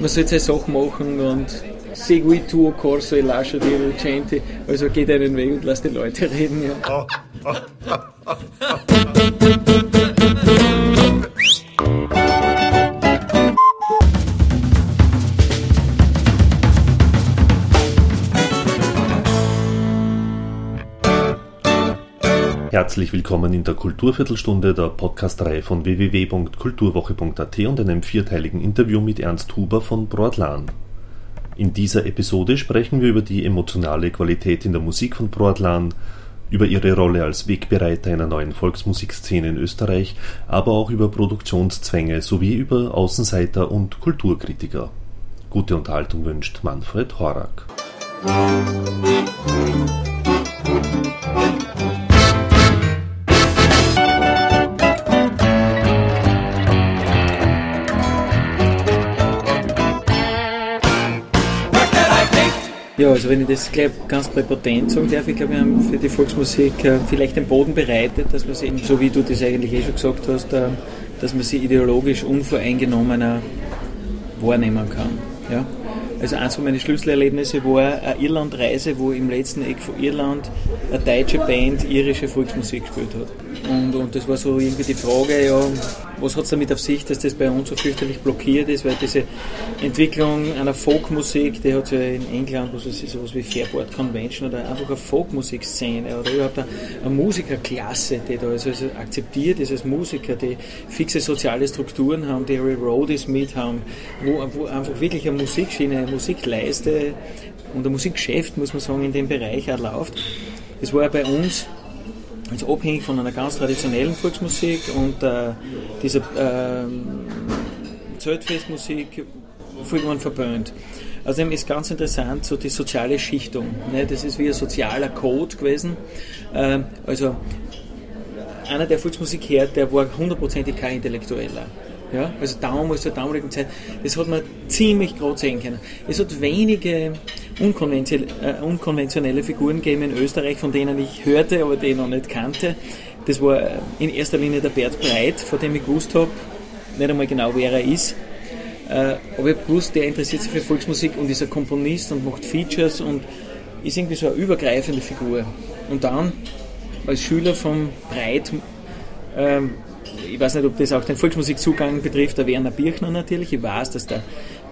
Man sollte seine Sachen machen und segui tuo corso e lascia dire gente. Also geht einen Weg und lass die Leute reden. Ja. Herzlich willkommen in der Kulturviertelstunde der Podcastreihe von www.kulturwoche.at und einem vierteiligen Interview mit Ernst Huber von Broadlan. In dieser Episode sprechen wir über die emotionale Qualität in der Musik von Broadlan, über ihre Rolle als Wegbereiter einer neuen Volksmusikszene in Österreich, aber auch über Produktionszwänge sowie über Außenseiter und Kulturkritiker. Gute Unterhaltung wünscht Manfred Horak. Ja, also wenn ich das gleich ganz präpotent sagen darf, ich glaube, wir haben für die Volksmusik äh, vielleicht den Boden bereitet, dass man sie eben, so wie du das eigentlich eh schon gesagt hast, äh, dass man sie ideologisch unvoreingenommener wahrnehmen kann. Ja? Also eins von meinen Schlüsselerlebnissen war eine Irlandreise, wo im letzten Eck von Irland eine deutsche Band irische Volksmusik gespielt hat. Und, und das war so irgendwie die Frage, ja, was hat es damit auf sich, dass das bei uns so fürchterlich blockiert ist, weil diese Entwicklung einer Folkmusik, die hat es ja in England, was ist sowas wie Fairport Convention oder einfach eine Folkmusikszene oder überhaupt eine, eine Musikerklasse, die da also akzeptiert ist als Musiker, die fixe soziale Strukturen haben, die ihre Roadies mit haben, wo, wo einfach wirklich eine Musikschiene, eine Musikleiste und ein Musikgeschäft, muss man sagen, in dem Bereich auch läuft. Das war ja bei uns also abhängig von einer ganz traditionellen Volksmusik und äh, dieser äh, Zeltfestmusik vollkommen verböhnt. Außerdem ist ganz interessant so die soziale Schichtung. Ne? Das ist wie ein sozialer Code gewesen. Äh, also einer, der Volksmusik hört, der war hundertprozentig kein Intellektueller. Ja, also damals, zur damaligen Zeit, das hat man ziemlich gerade sehen können. Es hat wenige unkonventionelle, äh, unkonventionelle Figuren gegeben in Österreich, von denen ich hörte, aber die ich noch nicht kannte. Das war äh, in erster Linie der Bert Breit, von dem ich gewusst habe, nicht einmal genau wer er ist. Äh, aber ich gewusst, der interessiert sich für Volksmusik und ist ein Komponist und macht Features und ist irgendwie so eine übergreifende Figur. Und dann als Schüler vom Breit ähm, ich weiß nicht, ob das auch den Volksmusikzugang betrifft, der Werner Birchner natürlich. Ich weiß, dass der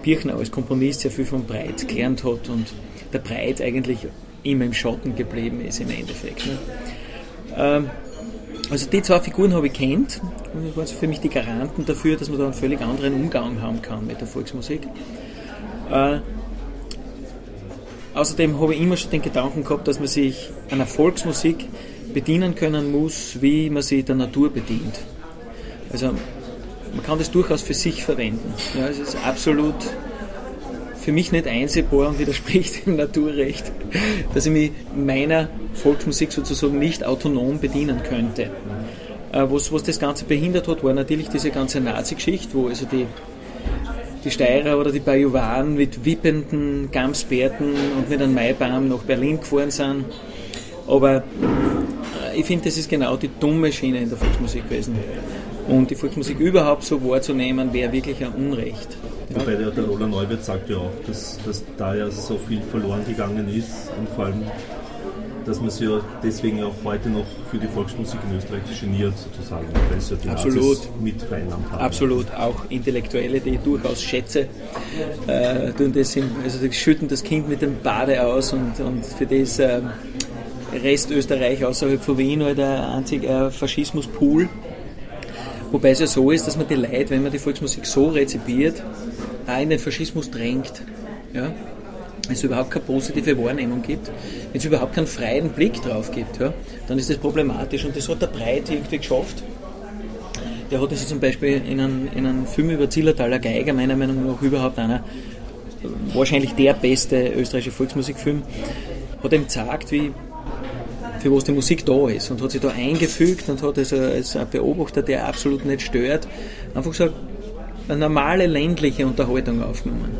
Birchner als Komponist sehr viel von Breit gelernt hat und der Breit eigentlich immer im Schatten geblieben ist im Endeffekt. Ne? Ähm, also die zwei Figuren habe ich kennt und das waren für mich die Garanten dafür, dass man da einen völlig anderen Umgang haben kann mit der Volksmusik. Äh, außerdem habe ich immer schon den Gedanken gehabt, dass man sich einer Volksmusik bedienen können muss, wie man sie der Natur bedient. Also man kann das durchaus für sich verwenden. Ja, es ist absolut für mich nicht einsehbar und widerspricht dem Naturrecht, dass ich mich meiner Volksmusik sozusagen nicht autonom bedienen könnte. Äh, was, was das Ganze behindert hat, war natürlich diese ganze Nazi-Geschichte, wo also die, die Steirer oder die Bajuwaren mit wippenden Gamsbärten und mit einem Maibaum nach Berlin gefahren sind. Aber äh, ich finde, das ist genau die dumme Schiene in der Volksmusik gewesen. Und die Volksmusik überhaupt so wahrzunehmen, wäre wirklich ein Unrecht. Ja. Wobei der, der Roland Neuwirth sagt ja auch, dass, dass da ja so viel verloren gegangen ist und vor allem, dass man sich ja deswegen auch heute noch für die Volksmusik in Österreich geniert, sozusagen, weil es ja die Absolut. mit vereinnahmt haben. Absolut, auch Intellektuelle, die ich durchaus schätze, äh, tun das im, also die schütten das Kind mit dem Bade aus und, und für das äh, Rest Österreich außerhalb von Wien halt ein einziger Faschismuspool. Wobei es ja so ist, dass man die Leute, wenn man die Volksmusik so rezipiert, auch in den Faschismus drängt. Ja? Wenn es überhaupt keine positive Wahrnehmung gibt, wenn es überhaupt keinen freien Blick drauf gibt, ja, dann ist das problematisch. Und das hat der Breit irgendwie geschafft. Der hat also zum Beispiel in einem, in einem Film über Zillertaler Geiger, meiner Meinung nach überhaupt einer, wahrscheinlich der beste österreichische Volksmusikfilm, hat ihm gezeigt, wie für was die Musik da ist und hat sich da eingefügt und hat also als ein Beobachter, der absolut nicht stört, einfach so eine normale ländliche Unterhaltung aufgenommen.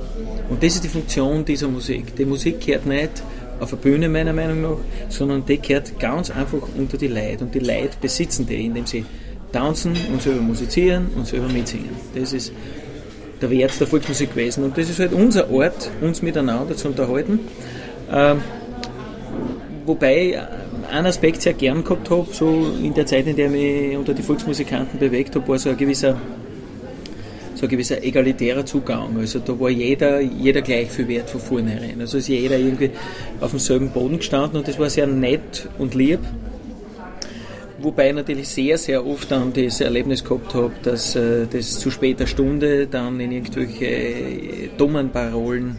Und das ist die Funktion dieser Musik. Die Musik kehrt nicht auf der Bühne meiner Meinung nach, sondern die kehrt ganz einfach unter die Leute und die Leute besitzen die, indem sie tanzen und selber musizieren und selber mitsingen. Das ist der Wert der Volksmusik gewesen. Und das ist halt unser Ort, uns miteinander zu unterhalten. Ähm, wobei ein Aspekt sehr gern gehabt habe, so in der Zeit, in der ich mich unter die Volksmusikanten bewegt habe, war so ein gewisser, so ein gewisser egalitärer Zugang. Also da war jeder, jeder gleich viel wert von vornherein. Also ist jeder irgendwie auf demselben Boden gestanden und das war sehr nett und lieb. Wobei ich natürlich sehr, sehr oft dann das Erlebnis gehabt habe, dass äh, das zu später Stunde dann in irgendwelche äh, dummen Parolen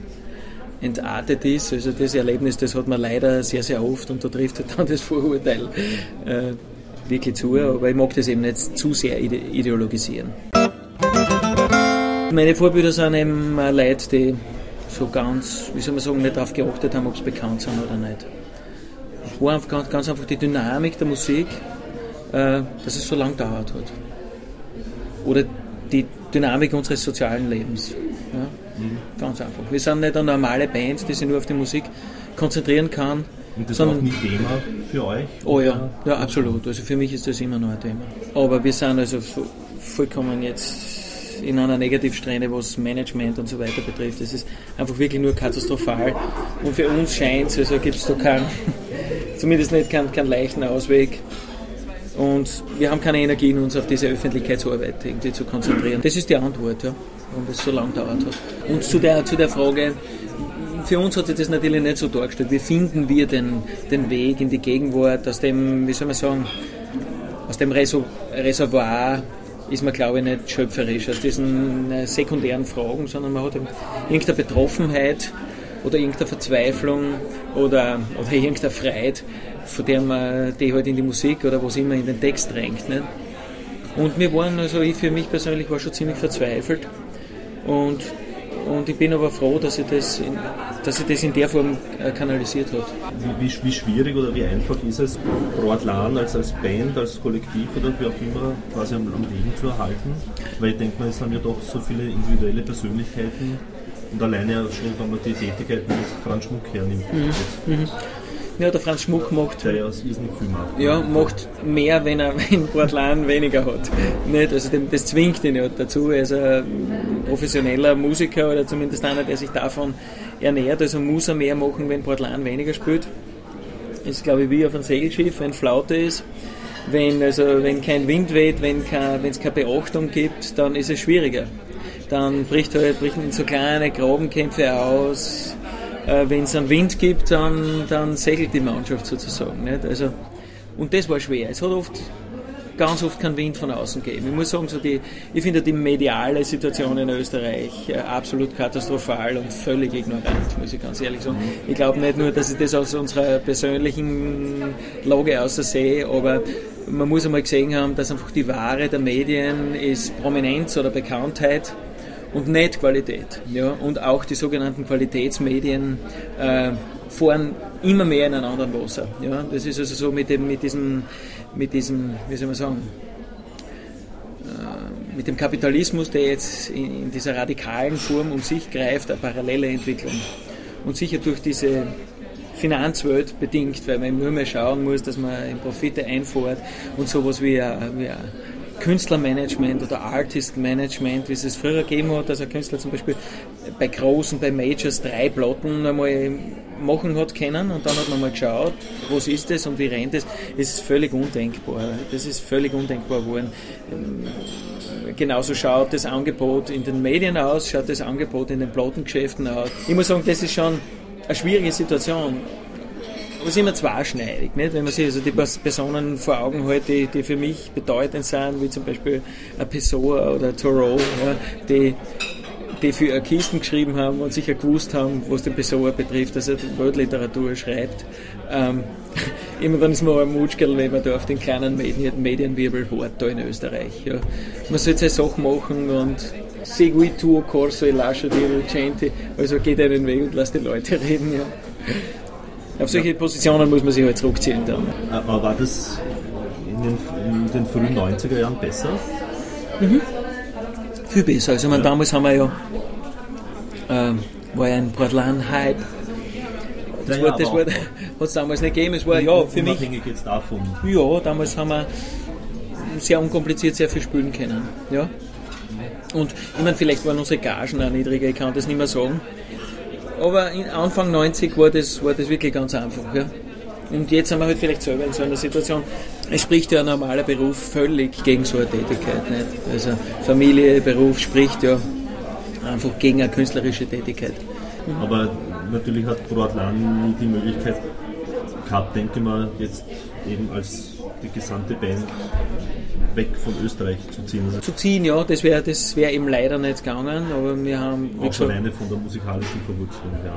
entartet ist. Also das Erlebnis, das hat man leider sehr, sehr oft und da trifft dann das Vorurteil äh, wirklich zu. Aber ich mag das eben nicht zu sehr ideologisieren. Meine Vorbilder sind eben Leute, die so ganz, wie soll man sagen, nicht darauf geachtet haben, ob sie bekannt sind oder nicht. Es war einfach ganz, ganz einfach die Dynamik der Musik äh, dass es so lang dauert hat. Oder die Dynamik unseres sozialen Lebens. Ja? Mhm. Ganz einfach. Wir sind nicht eine normale Band, die sich nur auf die Musik konzentrieren kann. Und das sondern, war auch nie Thema für euch? Oh ja, ja, absolut. Also für mich ist das immer noch ein Thema. Aber wir sind also vollkommen jetzt in einer Negativsträhne, was Management und so weiter betrifft. Das ist einfach wirklich nur katastrophal. Und für uns scheint es, also gibt es da keinen, zumindest nicht keinen, keinen leichten Ausweg. Und wir haben keine Energie in uns auf diese Öffentlichkeitsarbeit irgendwie zu konzentrieren. Das ist die Antwort, ja, warum das so lange dauert hat. Und zu der, zu der Frage, für uns hat sich das natürlich nicht so dargestellt. Wie finden wir den, den Weg in die Gegenwart aus dem, wie soll man sagen, aus dem Reservoir ist man, glaube ich, nicht schöpferisch aus diesen äh, sekundären Fragen, sondern man hat irgendeine Betroffenheit oder irgendeine Verzweiflung oder, oder irgendeine Freude von der man die halt in die Musik oder was immer in den Text drängt. Nicht? Und wir waren, also ich für mich persönlich war schon ziemlich verzweifelt und, und ich bin aber froh, dass ich das in, dass ich das in der Form äh, kanalisiert hat. Wie, wie, wie, schwierig oder wie einfach ist es, Broadlan als, als Band, als Kollektiv oder wie auch immer quasi am, am Leben zu erhalten? Weil ich denke mal, es sind ja doch so viele individuelle Persönlichkeiten und alleine schon, wenn man die Tätigkeiten des Franz Schmuck hernimmt. Mhm. Ja, der Franz Schmuck macht. Der ja aus viel macht. Ja, macht mehr, wenn er in Portland weniger hat. Nicht? Also das zwingt ihn ja dazu. Er ist ein professioneller Musiker oder zumindest einer, der sich davon ernährt. Also muss er mehr machen, wenn Portland weniger spielt. Das ist, glaube ich, wie auf einem Segelschiff, wenn Flaute ist. Wenn, also, wenn kein Wind weht, wenn es keine Beachtung gibt, dann ist es schwieriger. Dann bricht halt, brichten so kleine Grabenkämpfe aus äh, wenn es einen Wind gibt, dann, dann segelt die Mannschaft sozusagen. Nicht? Also, und das war schwer. Es hat oft ganz oft keinen Wind von außen gegeben. Ich muss sagen, so die, ich finde die mediale Situation in Österreich äh, absolut katastrophal und völlig ignorant, muss ich ganz ehrlich sagen. Ich glaube nicht nur, dass ich das aus unserer persönlichen Lage aus sehe, aber man muss einmal gesehen haben, dass einfach die Ware der Medien ist Prominenz oder Bekanntheit und nicht Qualität. Ja? Und auch die sogenannten Qualitätsmedien äh, fahren immer mehr in einem anderen Wasser. Ja? Das ist also so mit, dem, mit, diesem, mit diesem, wie soll man sagen, äh, mit dem Kapitalismus, der jetzt in, dieser radikalen Form um sich greift, eine parallele Entwicklung. Und sicher durch diese Finanzwelt bedingt, weil man nur mehr schauen muss, dass man in Profite einfährt und sowas wie, wie Künstlermanagement oder Artist Management, wie es es früher gegeben hat, dass ein Künstler zum Beispiel bei großen, bei Majors drei Platten einmal machen hat können und dann hat man mal geschaut, was ist das und wie rennt es. Das ist völlig undenkbar. Das ist völlig undenkbar geworden. Genauso schaut das Angebot in den Medien aus, schaut das Angebot in den Plattengeschäften aus. Ich muss sagen, das ist schon eine schwierige Situation es ist immer zweischneidig, nicht? wenn man sich also die Personen vor Augen hält, die, die für mich bedeutend sind, wie zum Beispiel Pessoa oder Thoreau, ja, die, die für Kisten geschrieben haben und sicher gewusst haben, was den Pessoa betrifft, dass er die Weltliteratur schreibt. Ähm, immer dann ist man ein Mutschkerl, wenn man da auf den kleinen Medien, Medienwirbel hart da in Österreich. Ja. Man sollte seine Sachen machen und segui tuo corso e lascia di recente, also geht einen Weg und lass die Leute reden. Ja. Auf solche Positionen muss man sich halt zurückziehen dann. Aber war das in den, in den frühen 90er Jahren besser? Mhm. Viel besser. Also, ja. damals haben wir ja, ähm, war ja ein Portland-Hype. Das, ja, das hat es damals nicht gegeben. Es war, ja, für mich. jetzt davon. Ja, damals haben wir sehr unkompliziert sehr viel spielen können. Ja. Und ich meine, vielleicht waren unsere Gagen auch niedriger, ich kann das nicht mehr sagen. Aber Anfang 90 war das, war das wirklich ganz einfach. Ja. Und jetzt sind wir halt vielleicht selber in so einer Situation. Es spricht ja ein normaler Beruf völlig gegen so eine Tätigkeit. Nicht? Also Familie, Beruf spricht ja einfach gegen eine künstlerische Tätigkeit. Aber natürlich hat Broadlan die Möglichkeit gehabt, denke mal, jetzt eben als die gesamte Band weg von Österreich zu ziehen. Also zu ziehen, ja, das wäre das wär eben leider nicht gegangen, aber wir haben... Auch schon alleine von der musikalischen Verwurzelung her.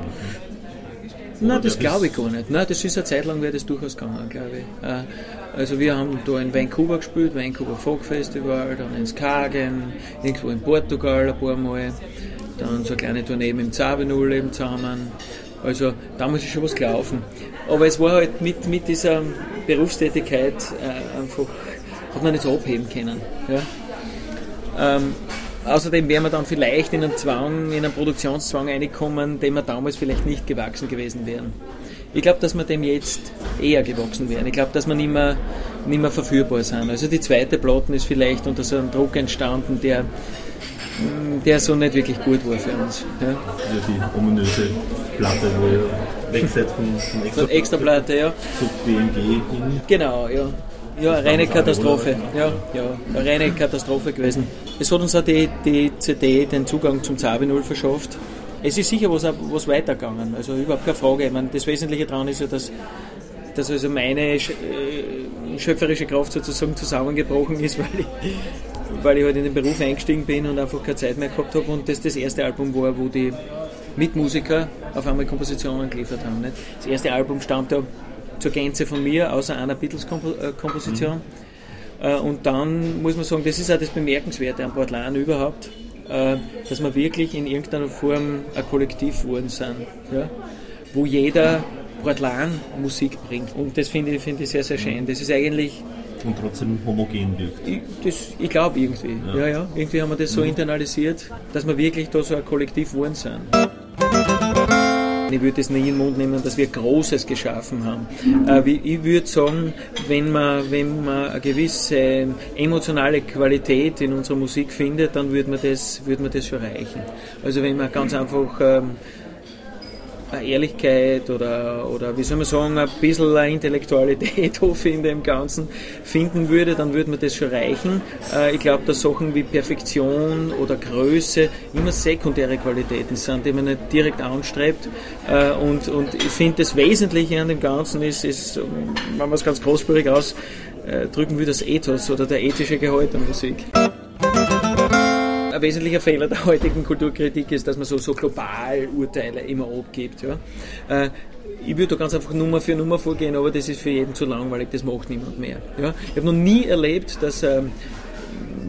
Nein, das glaube ich gar nicht. Nein, das ist eine Zeit lang wäre das durchaus gegangen, glaube ich. Äh, also wir haben da in Vancouver gespielt, Vancouver Folk Festival, dann in Skagen, irgendwo in Portugal ein paar Mal, dann so eine kleine Tournee im Zabenul eben zusammen. Also damals ist schon was gelaufen. Aber es war halt mit, mit dieser Berufstätigkeit äh, einfach, hat man nicht so abheben können. Ja? Ähm, Außerdem wären wir dann vielleicht in einen Zwang, in einen Produktionszwang reinkommen, dem wir damals vielleicht nicht gewachsen gewesen wären. Ich glaube, dass wir dem jetzt eher gewachsen wären. Ich glaube, dass wir nicht mehr, nicht mehr verführbar sind. Also die zweite Platten ist vielleicht unter so einem Druck entstanden, der, der so nicht wirklich gut war für uns. Ja, ja die ominöse Platte, wo ihr weg seid von, von extra, extra Platte, ja. Zu BMG hin. Genau, ja. Ja, eine reine Katastrophe. Ja, ja, eine reine Katastrophe gewesen. Es hat uns auch die, die CD den Zugang zum Zabi 0 verschafft. Es ist sicher was, was weitergegangen, also überhaupt keine Frage. Ich meine, das Wesentliche daran ist ja, dass, dass also meine äh, schöpferische Kraft sozusagen zusammengebrochen ist, weil ich, weil ich halt in den Beruf eingestiegen bin und einfach keine Zeit mehr gehabt habe und das das erste Album war, wo die Mitmusiker auf einmal Kompositionen geliefert haben. Nicht? Das erste Album stammt ja zur Gänze von mir, außer einer Beatles-Komposition. Mhm. Äh, und dann muss man sagen, das ist auch das Bemerkenswerte an Portland überhaupt, äh, dass wir wirklich in irgendeiner Form ein Kollektiv geworden sind, ja? wo jeder Portland Musik bringt. Und das finde ich, find ich sehr, sehr schön. Das ist eigentlich und trotzdem homogen wirkt. Ich, ich glaube irgendwie. Ja. ja. Ja, Irgendwie haben wir das so mhm. internalisiert, dass wir wirklich da so ein Kollektiv geworden sind. Ich würde es nicht in den Mund nehmen, dass wir Großes geschaffen haben. Äh, ich würde sagen, wenn man, wenn man eine gewisse emotionale Qualität in unserer Musik findet, dann würde man das, würde man das schon reichen. Also wenn man ganz einfach ähm, Ehrlichkeit oder, oder wie soll man sagen, ein bisschen Intellektualität in dem Ganzen finden würde, dann würde mir das schon reichen. Äh, ich glaube, dass Sachen wie Perfektion oder Größe immer sekundäre Qualitäten sind, die man nicht direkt anstrebt. Äh, und, und ich finde, das Wesentliche an dem Ganzen ist, ist wenn man es ganz großspurig ausdrücken will, das Ethos oder der ethische Gehalt der Musik ein wesentlicher Fehler der heutigen Kulturkritik ist, dass man so, so global Urteile immer abgibt. Ja. Äh, ich würde da ganz einfach Nummer für Nummer vorgehen, aber das ist für jeden zu langweilig, das macht niemand mehr. Ja. Ich habe noch nie erlebt, dass ähm,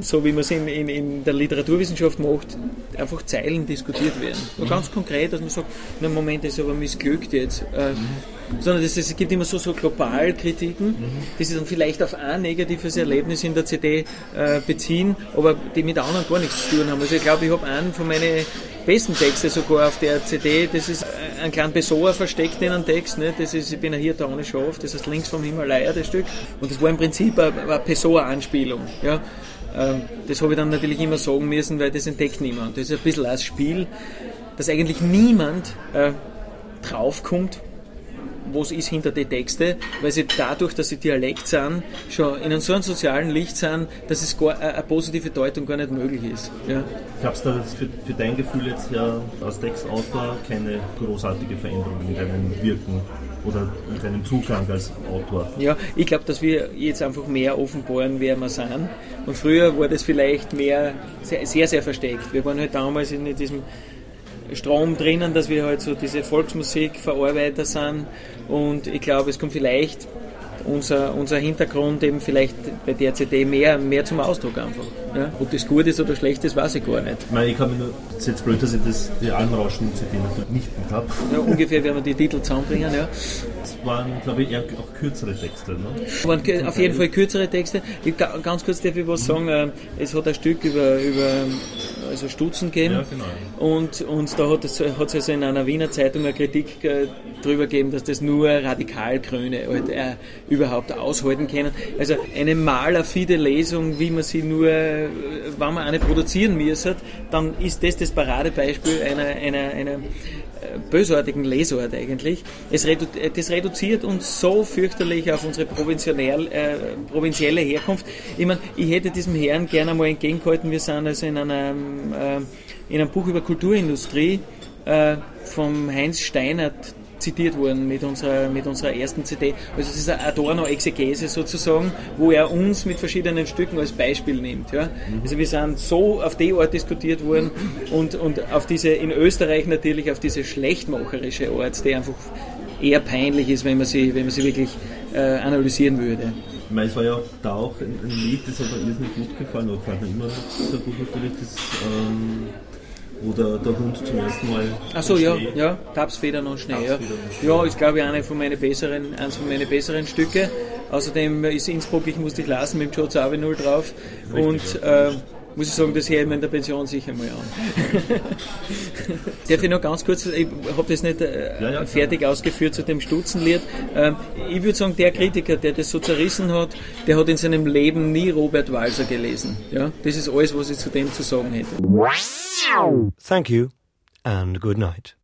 so wie man es in, in, in, der Literaturwissenschaft macht, einfach Zeilen diskutiert werden. Mhm. Ganz konkret, dass man sagt, na Moment, das ist aber missglückt jetzt. Äh, mhm. Sondern das, es gibt immer so, so Globalkritiken, mhm. die sich dann vielleicht auf ein negatives Erlebnis in der CD äh, beziehen, aber die mit anderen gar nichts zu tun haben. Also ich glaube, ich habe einen von meinen besten Texte sogar auf der CD, das ist ein kleiner Besoa versteckt in einem Text, ne? das ist, ich bin hier da ohne Schaf, das heißt links vom Himalaya, das Stück, und das war im Prinzip eine, eine Pessoa-Anspielung. Ja? Ähm, das habe ich dann natürlich immer sagen müssen, weil das entdeckt niemand. Das ist ein bisschen als Spiel, dass eigentlich niemand äh, draufkommt, was ist hinter den Texten, weil sie dadurch, dass sie Dialekt sind, schon in einem so einem sozialen Licht sind, dass es gar, eine positive Deutung gar nicht möglich ist. Ja. Gab es da für, für, dein Gefühl jetzt ja als Textautor keine großartige Veränderung in deinem Wirken? Oder mit einem Zugang als Autor? Ja, ich glaube, dass wir jetzt einfach mehr offenbaren, wer wir sind. Und früher war das vielleicht mehr sehr, sehr, sehr versteckt. Wir waren halt damals in diesem Strom drinnen, dass wir halt so diese Volksmusikverarbeiter sind. Und ich glaube, es kommt vielleicht unser, unser Hintergrund eben vielleicht bei der CD mehr, mehr zum Ausdruck einfach. Ja? Ob das gut ist oder schlecht ist, weiß ich gar nicht. Ich, meine, ich kann mir nur, das ist jetzt blöd, dass ich das, die Almrauschen-CD natürlich nicht mehr habe. Ja, ungefähr werden wir die Titel zusammenbringen, ja. Das waren, glaube ich, eher auch kürzere Texte, ne? Waren auf jeden Fall kürzere Texte. Ich, ganz kurz darf ich was sagen, äh, es hat ein Stück über, über also Stutzen gegeben. Ja, genau. und, und da hat es, hat es also in einer Wiener Zeitung eine Kritik äh, darüber gegeben, dass das nur Radikalgrüne halt, äh, überhaupt aushalten können. Also eine malerfide Lesung, wie man sie nur, äh, wenn man eine produzieren müsste, dann ist das das Paradebeispiel einer, einer, einer bösartigen Lesart eigentlich. Es redu das reduziert uns so fürchterlich auf unsere äh, provinzielle Herkunft. Ich meine, ich hätte diesem Herrn gerne mal entgegengehalten, wir sind also in, einem, äh, in einem Buch über Kulturindustrie äh, vom Heinz Steinert zitiert worden mit unserer, mit unserer ersten CD. Also es ist eine Adorno-Exegese sozusagen, wo er uns mit verschiedenen Stücken als Beispiel nimmt. Ja? Also wir sind so auf die Art diskutiert worden und, und auf diese, in Österreich natürlich auf diese schlechtmacherische Art, die einfach eher peinlich ist, wenn man sie, wenn man sie wirklich äh, analysieren würde. Ich meine, es war ja da auch ein, Lied, das hat mir irrsinnig gut gefallen, oder gefällt mir immer sehr gut natürlich, das ähm wo der, der Hund zum ersten Mal. Achso, ja, ja, Tapsfedern und Schnee. Ja. ja, ist glaube ich eine von meinen besseren, eines von meinen besseren Stücke. Außerdem ist Innsbruck, ich musste dich lassen mit dem Joe 0 drauf. Richtig, und äh, muss ich sagen, das höre ich mir in der Pension sicher mal an. Darf ich noch ganz kurz, ich habe das nicht äh, ja, ja, fertig ausgeführt zu dem Stutzenlied. Ähm, ich würde sagen, der Kritiker, der das so zerrissen hat, der hat in seinem Leben nie Robert Walser gelesen. Ja? Das ist alles, was ich zu dem zu sagen hätte. Thank you and good night.